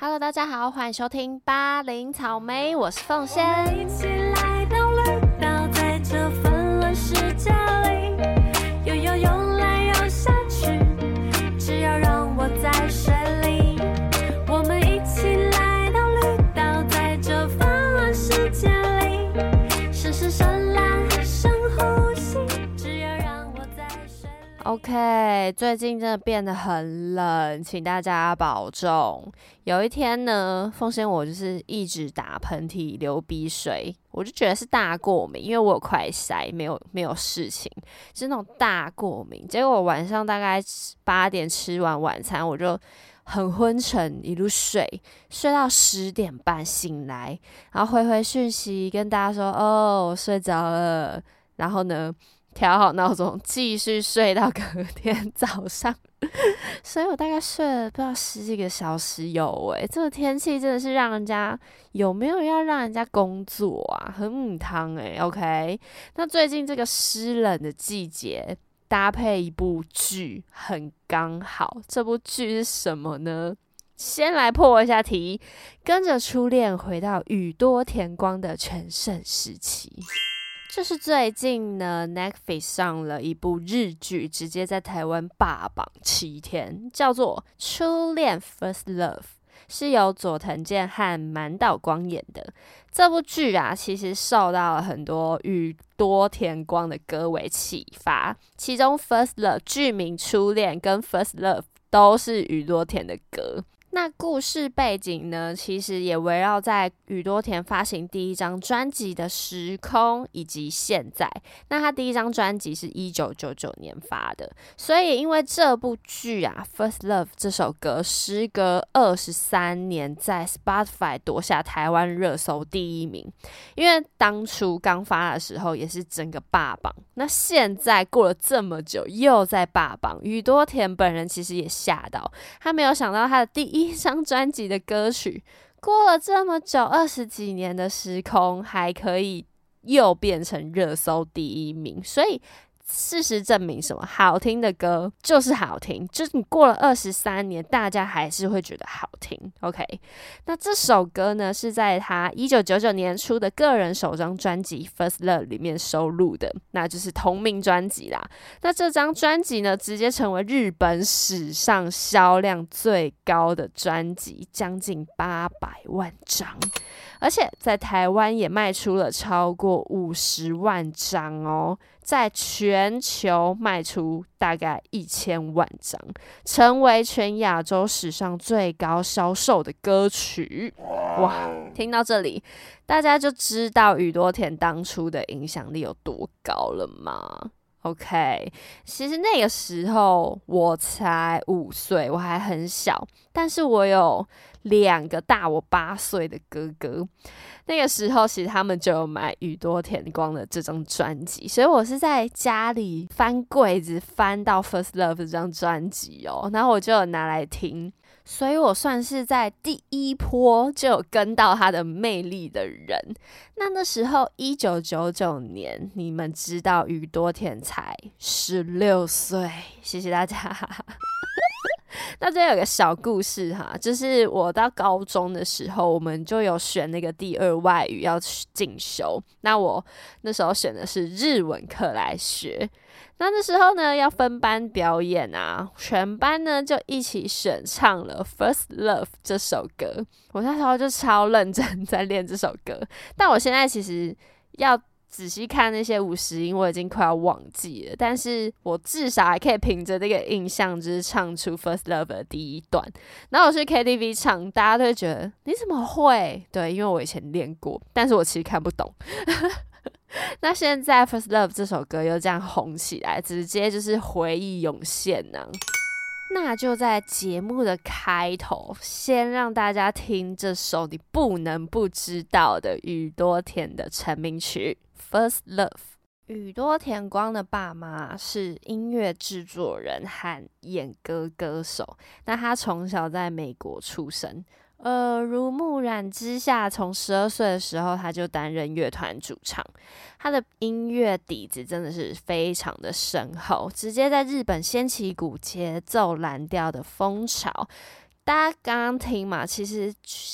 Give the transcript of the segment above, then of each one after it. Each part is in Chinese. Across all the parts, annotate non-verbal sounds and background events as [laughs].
Hello，大家好，欢迎收听八零草莓，我是凤仙。一起来到 OK，最近真的变得很冷，请大家保重。有一天呢，奉先我就是一直打喷嚏、流鼻水，我就觉得是大过敏，因为我有快筛，没有没有事情，是那种大过敏。结果晚上大概八点吃完晚餐，我就很昏沉，一路睡，睡到十点半醒来，然后回回讯息跟大家说：“哦，我睡着了。”然后呢，调好闹钟，继续睡到隔天早上。[laughs] 所以我大概睡了不知道十几个小时有诶、这个天气真的是让人家有没有要让人家工作啊？很母汤诶、OK，那最近这个湿冷的季节。搭配一部剧很刚好，这部剧是什么呢？先来破一下题，跟着初恋回到宇多田光的全盛时期。就是最近呢，Netflix 上了一部日剧，直接在台湾霸榜七天，叫做《初恋 First Love》，是由佐藤健和满岛光演的。这部剧啊，其实受到了很多宇多田光的歌为启发，其中《First Love》剧名《初恋》跟《First Love》都是宇多田的歌。那故事背景呢，其实也围绕在宇多田发行第一张专辑的时空以及现在。那他第一张专辑是一九九九年发的，所以因为这部剧啊，《First Love》这首歌时隔二十三年，在 Spotify 夺下台湾热搜第一名。因为当初刚发的时候也是整个霸榜，那现在过了这么久又在霸榜，宇多田本人其实也吓到，他没有想到他的第一一张专辑的歌曲过了这么久二十几年的时空，还可以又变成热搜第一名，所以。事实证明，什么好听的歌就是好听，就是你过了二十三年，大家还是会觉得好听。OK，那这首歌呢是在他一九九九年出的个人首张专辑《First Love》里面收录的，那就是同名专辑啦。那这张专辑呢，直接成为日本史上销量最高的专辑，将近八百万张，而且在台湾也卖出了超过五十万张哦，在全球卖出大概一千万张，成为全亚洲史上最高销售的歌曲。哇，听到这里，大家就知道宇多田当初的影响力有多高了吗？OK，其实那个时候我才五岁，我还很小，但是我有两个大我八岁的哥哥。那个时候，其实他们就有买宇多田光的这张专辑，所以我是在家里翻柜子翻到《First Love》这张专辑哦，然后我就有拿来听。所以我算是在第一波就有跟到他的魅力的人。那那时候一九九九年，你们知道宇多田才十六岁，谢谢大家。[laughs] 那这有个小故事哈，就是我到高中的时候，我们就有选那个第二外语要去进修。那我那时候选的是日文课来学。那那时候呢，要分班表演啊，全班呢就一起选唱了《First Love》这首歌。我那时候就超认真在练这首歌，但我现在其实要仔细看那些五十音，我已经快要忘记了。但是我至少还可以凭着那个印象，就是唱出《First Love》的第一段。然后我去 KTV 唱，大家都会觉得你怎么会？对，因为我以前练过，但是我其实看不懂。[laughs] 那现在《First Love》这首歌又这样红起来，直接就是回忆涌现呢、那就在节目的开头，先让大家听这首你不能不知道的宇多田的成名曲《First Love》。宇多田光的爸妈是音乐制作人和演歌歌手，那他从小在美国出生，耳濡目染之下，从十二岁的时候他就担任乐团主唱。他的音乐底子真的是非常的深厚，直接在日本掀起一股节奏蓝调的风潮。大家刚刚听嘛，其实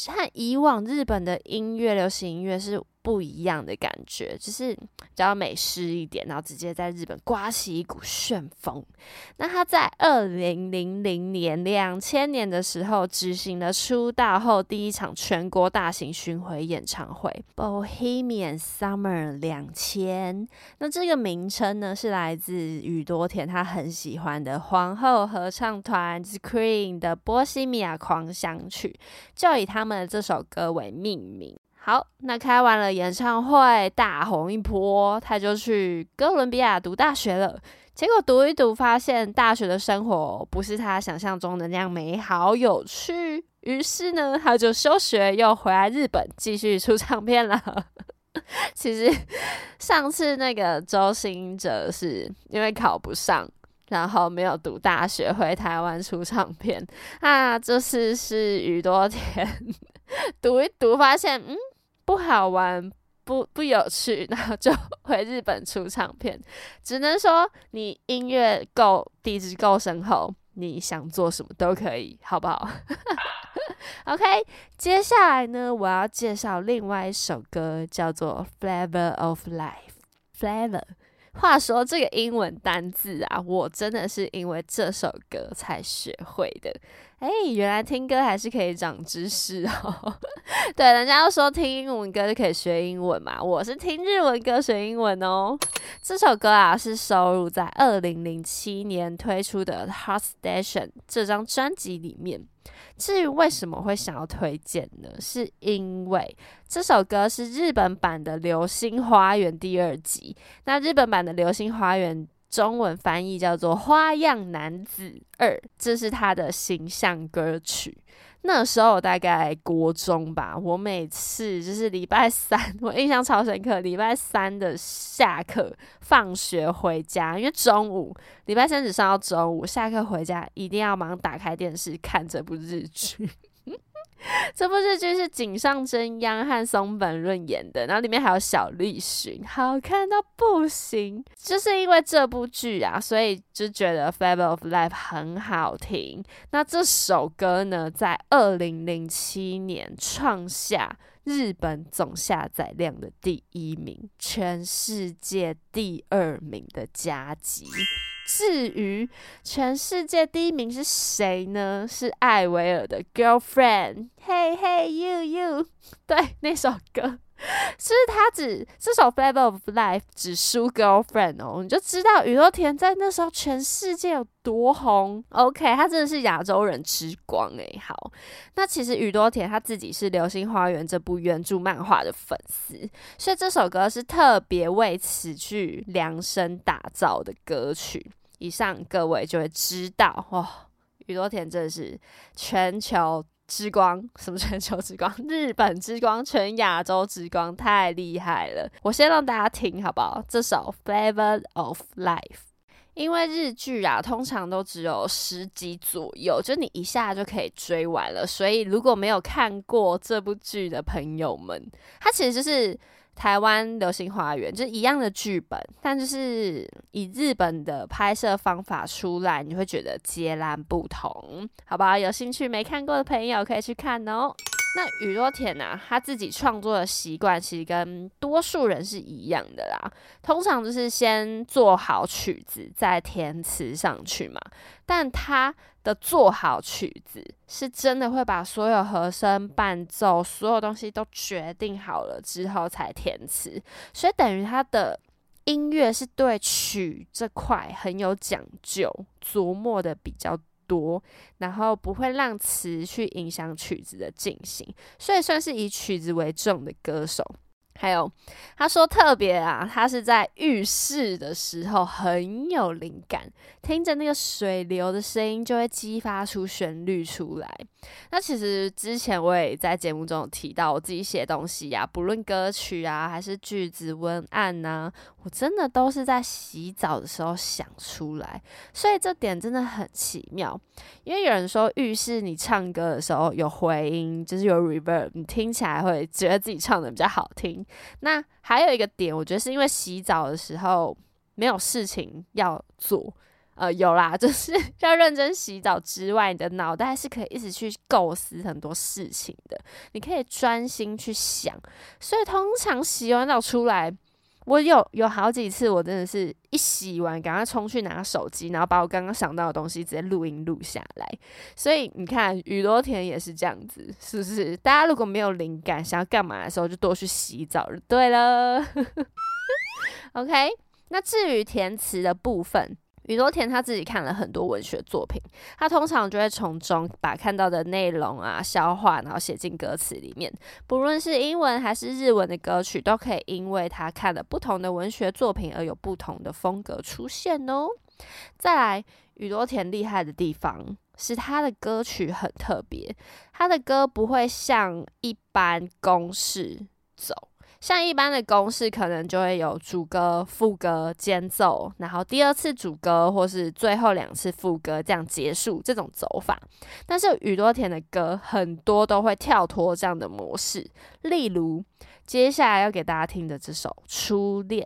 和以往日本的音乐、流行音乐是。不一样的感觉，就是比较美式一点，然后直接在日本刮起一股旋风。那他在二零零零年、两千年的时候举行了出道后第一场全国大型巡回演唱会《Bohemian Summer 两千》。那这个名称呢，是来自宇多田他很喜欢的皇后合唱团 Queen 的《波西米亚狂想曲》，就以他们的这首歌为命名。好，那开完了演唱会，大红一波，他就去哥伦比亚读大学了。结果读一读，发现大学的生活不是他想象中的那样美好有趣。于是呢，他就休学，又回来日本继续出唱片了。其实上次那个周星哲是因为考不上，然后没有读大学，回台湾出唱片。那这次是宇多田 [laughs] 读一读，发现嗯。不好玩，不不有趣，[laughs] 然后就回日本出唱片。只能说你音乐够底子够深厚，你想做什么都可以，好不好？[laughs] OK，接下来呢，我要介绍另外一首歌，叫做《Flavor of Life》。Flavor，话说这个英文单字啊，我真的是因为这首歌才学会的。哎，原来听歌还是可以长知识哦。[laughs] 对，人家都说听英文歌就可以学英文嘛，我是听日文歌学英文哦。这首歌啊是收录在二零零七年推出的《Heart Station》这张专辑里面。至于为什么会想要推荐呢？是因为这首歌是日本版的《流星花园》第二集。那日本版的《流星花园》。中文翻译叫做《花样男子二》，这是他的形象歌曲。那时候大概国中吧，我每次就是礼拜三，我印象超深刻。礼拜三的下课、放学回家，因为中午礼拜三只上到中午，下课回家一定要忙打开电视看这部日剧。[laughs] 这部日剧是井上真央和松本润演的，然后里面还有小栗旬，好看到不行。就是因为这部剧啊，所以就觉得《Fable of Life》很好听。那这首歌呢，在二零零七年创下日本总下载量的第一名，全世界第二名的佳绩。至于全世界第一名是谁呢？是艾维尔的《Girlfriend》，Hey Hey You You，对，那首歌，[laughs] 其实他只这首《Flavor of Life》只输《Girlfriend》哦，你就知道宇多田在那时候全世界有多红。OK，他真的是亚洲人之光诶。好，那其实宇多田他自己是《流星花园》这部原著漫画的粉丝，所以这首歌是特别为此去量身打造的歌曲。以上各位就会知道，哇，宇多田真的是全球之光，什么全球之光？[laughs] 日本之光，全亚洲之光，太厉害了！我先让大家听好不好？这首《Flavor of Life》，因为日剧啊，通常都只有十集左右，就你一下就可以追完了。所以如果没有看过这部剧的朋友们，它其实就是。台湾流星花园就是一样的剧本，但就是以日本的拍摄方法出来，你会觉得截然不同，好不好？有兴趣没看过的朋友可以去看哦。那宇多田呢？他自己创作的习惯其实跟多数人是一样的啦，通常就是先做好曲子再填词上去嘛。但他的做好曲子是真的会把所有和声、伴奏、所有东西都决定好了之后才填词，所以等于他的音乐是对曲这块很有讲究、琢磨的比较。多，然后不会让词去影响曲子的进行，所以算是以曲子为重的歌手。还有，他说特别啊，他是在浴室的时候很有灵感，听着那个水流的声音就会激发出旋律出来。那其实之前我也在节目中有提到，我自己写东西呀，不论歌曲啊还是句子文案呐，我真的都是在洗澡的时候想出来，所以这点真的很奇妙。因为有人说浴室你唱歌的时候有回音，就是有 reverb，你听起来会觉得自己唱的比较好听。那还有一个点，我觉得是因为洗澡的时候没有事情要做，呃，有啦，[laughs] 就是要认真洗澡之外，你的脑袋是可以一直去构思很多事情的，你可以专心去想。所以通常洗完澡出来，我有有好几次，我真的是一洗完，赶快冲去拿手机，然后把我刚刚想到的东西直接录音录下来。所以你看，宇多田也是这样子，是不是？大家如果没有灵感，想要干嘛的时候，就多去洗澡就对了。[laughs] OK，那至于填词的部分。宇多田他自己看了很多文学作品，他通常就会从中把看到的内容啊消化，然后写进歌词里面。不论是英文还是日文的歌曲，都可以因为他看了不同的文学作品而有不同的风格出现哦。再来，宇多田厉害的地方是他的歌曲很特别，他的歌不会像一般公式走。像一般的公式，可能就会有主歌、副歌、间奏，然后第二次主歌或是最后两次副歌这样结束这种走法。但是宇多田的歌很多都会跳脱这样的模式，例如接下来要给大家听的这首《初恋》。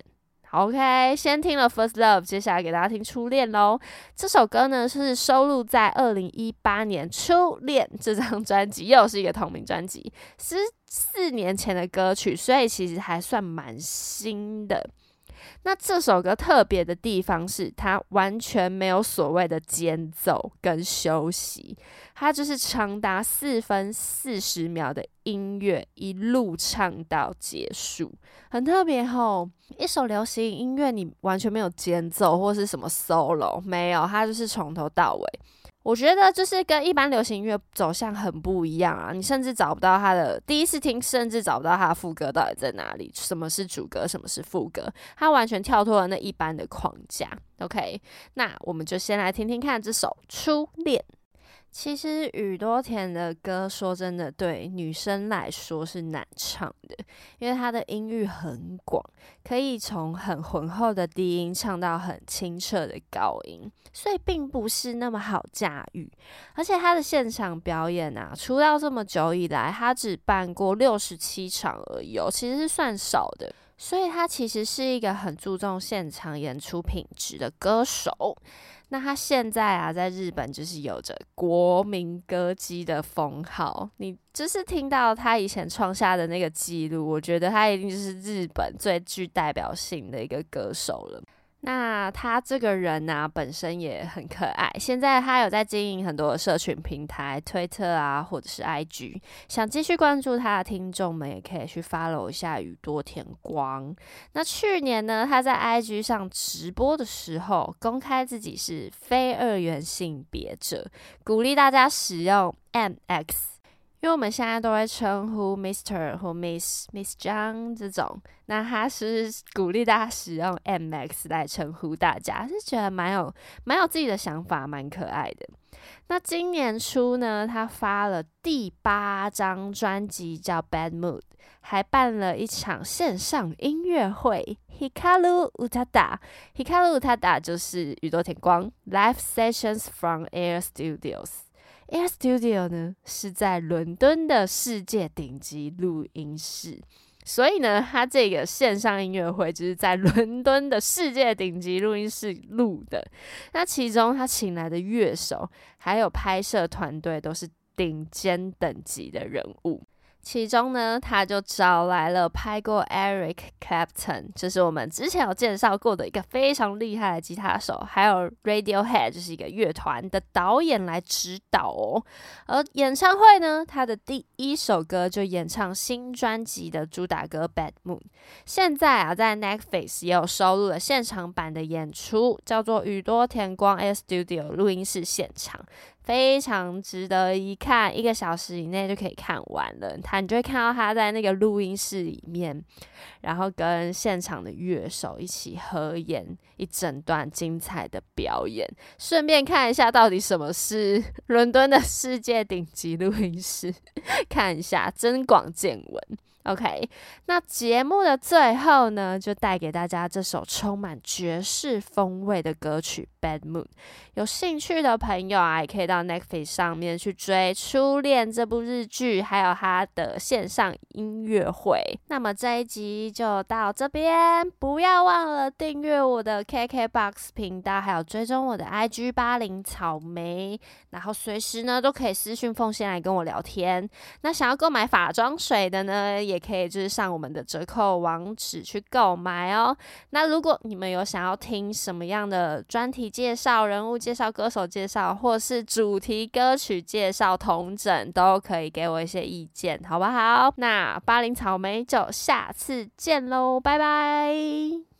OK，先听了《First Love》，接下来给大家听《初恋》喽。这首歌呢是收录在二零一八年《初恋》这张专辑，又是一个同名专辑，是四年前的歌曲，所以其实还算蛮新的。那这首歌特别的地方是，它完全没有所谓的间奏跟休息，它就是长达四分四十秒的音乐，一路唱到结束，很特别吼。一首流行音乐，你完全没有间奏或是什么 solo，没有，它就是从头到尾。我觉得就是跟一般流行音乐走向很不一样啊！你甚至找不到他的第一次听，甚至找不到他的副歌到底在哪里，什么是主歌，什么是副歌，他完全跳脱了那一般的框架。OK，那我们就先来听听看这首《初恋》。其实宇多田的歌，说真的，对女生来说是难唱的，因为他的音域很广，可以从很浑厚的低音唱到很清澈的高音，所以并不是那么好驾驭。而且他的现场表演啊，出道这么久以来，他只办过六十七场而已，哦其实是算少的。所以他其实是一个很注重现场演出品质的歌手。那他现在啊，在日本就是有着国民歌姬的封号。你就是听到他以前创下的那个记录，我觉得他一定就是日本最具代表性的一个歌手了。那他这个人呢，本身也很可爱。现在他有在经营很多社群平台，推特啊，或者是 IG。想继续关注他的听众们，也可以去 follow 一下宇多田光。那去年呢，他在 IG 上直播的时候，公开自己是非二元性别者，鼓励大家使用 MX。因为我们现在都会称呼 Mister 或 Miss Miss 张这种，那他是鼓励大家使用 MX 来称呼大家，是觉得蛮有蛮有自己的想法，蛮可爱的。那今年初呢，他发了第八张专辑叫 Bad Mood，还办了一场线上音乐会，Hikaru Utada，Hikaru Utada 就是宇多田光 Live Sessions from Air Studios。Air Studio 呢是在伦敦的世界顶级录音室，所以呢，他这个线上音乐会就是在伦敦的世界顶级录音室录的。那其中他请来的乐手还有拍摄团队都是顶尖等级的人物。其中呢，他就找来了拍过 Eric Clapton，就是我们之前有介绍过的一个非常厉害的吉他手，还有 Radiohead，就是一个乐团的导演来指导哦。而演唱会呢，他的第一首歌就演唱新专辑的主打歌《Bad Moon》，现在啊，在 Netflix 也有收录了现场版的演出，叫做宇多田光 S Studio 录音室现场。非常值得一看，一个小时以内就可以看完了。他你就会看到他在那个录音室里面，然后跟现场的乐手一起合演一整段精彩的表演，顺便看一下到底什么是伦敦的世界顶级录音室，[laughs] 看一下增广见闻。OK，那节目的最后呢，就带给大家这首充满爵士风味的歌曲《Bad Moon》。有兴趣的朋友啊，也可以到 Netflix 上面去追《初恋》这部日剧，还有它的线上音乐会。那么这一集就到这边，不要忘了订阅我的 KKBOX 频道，还有追踪我的 IG 八零草莓，然后随时呢都可以私讯奉献来跟我聊天。那想要购买法妆水的呢，也可以就是上我们的折扣网址去购买哦。那如果你们有想要听什么样的专题介绍、人物介绍、歌手介绍，或是主题歌曲介绍、同整，都可以给我一些意见，好不好？那巴林草莓就下次见喽，拜拜。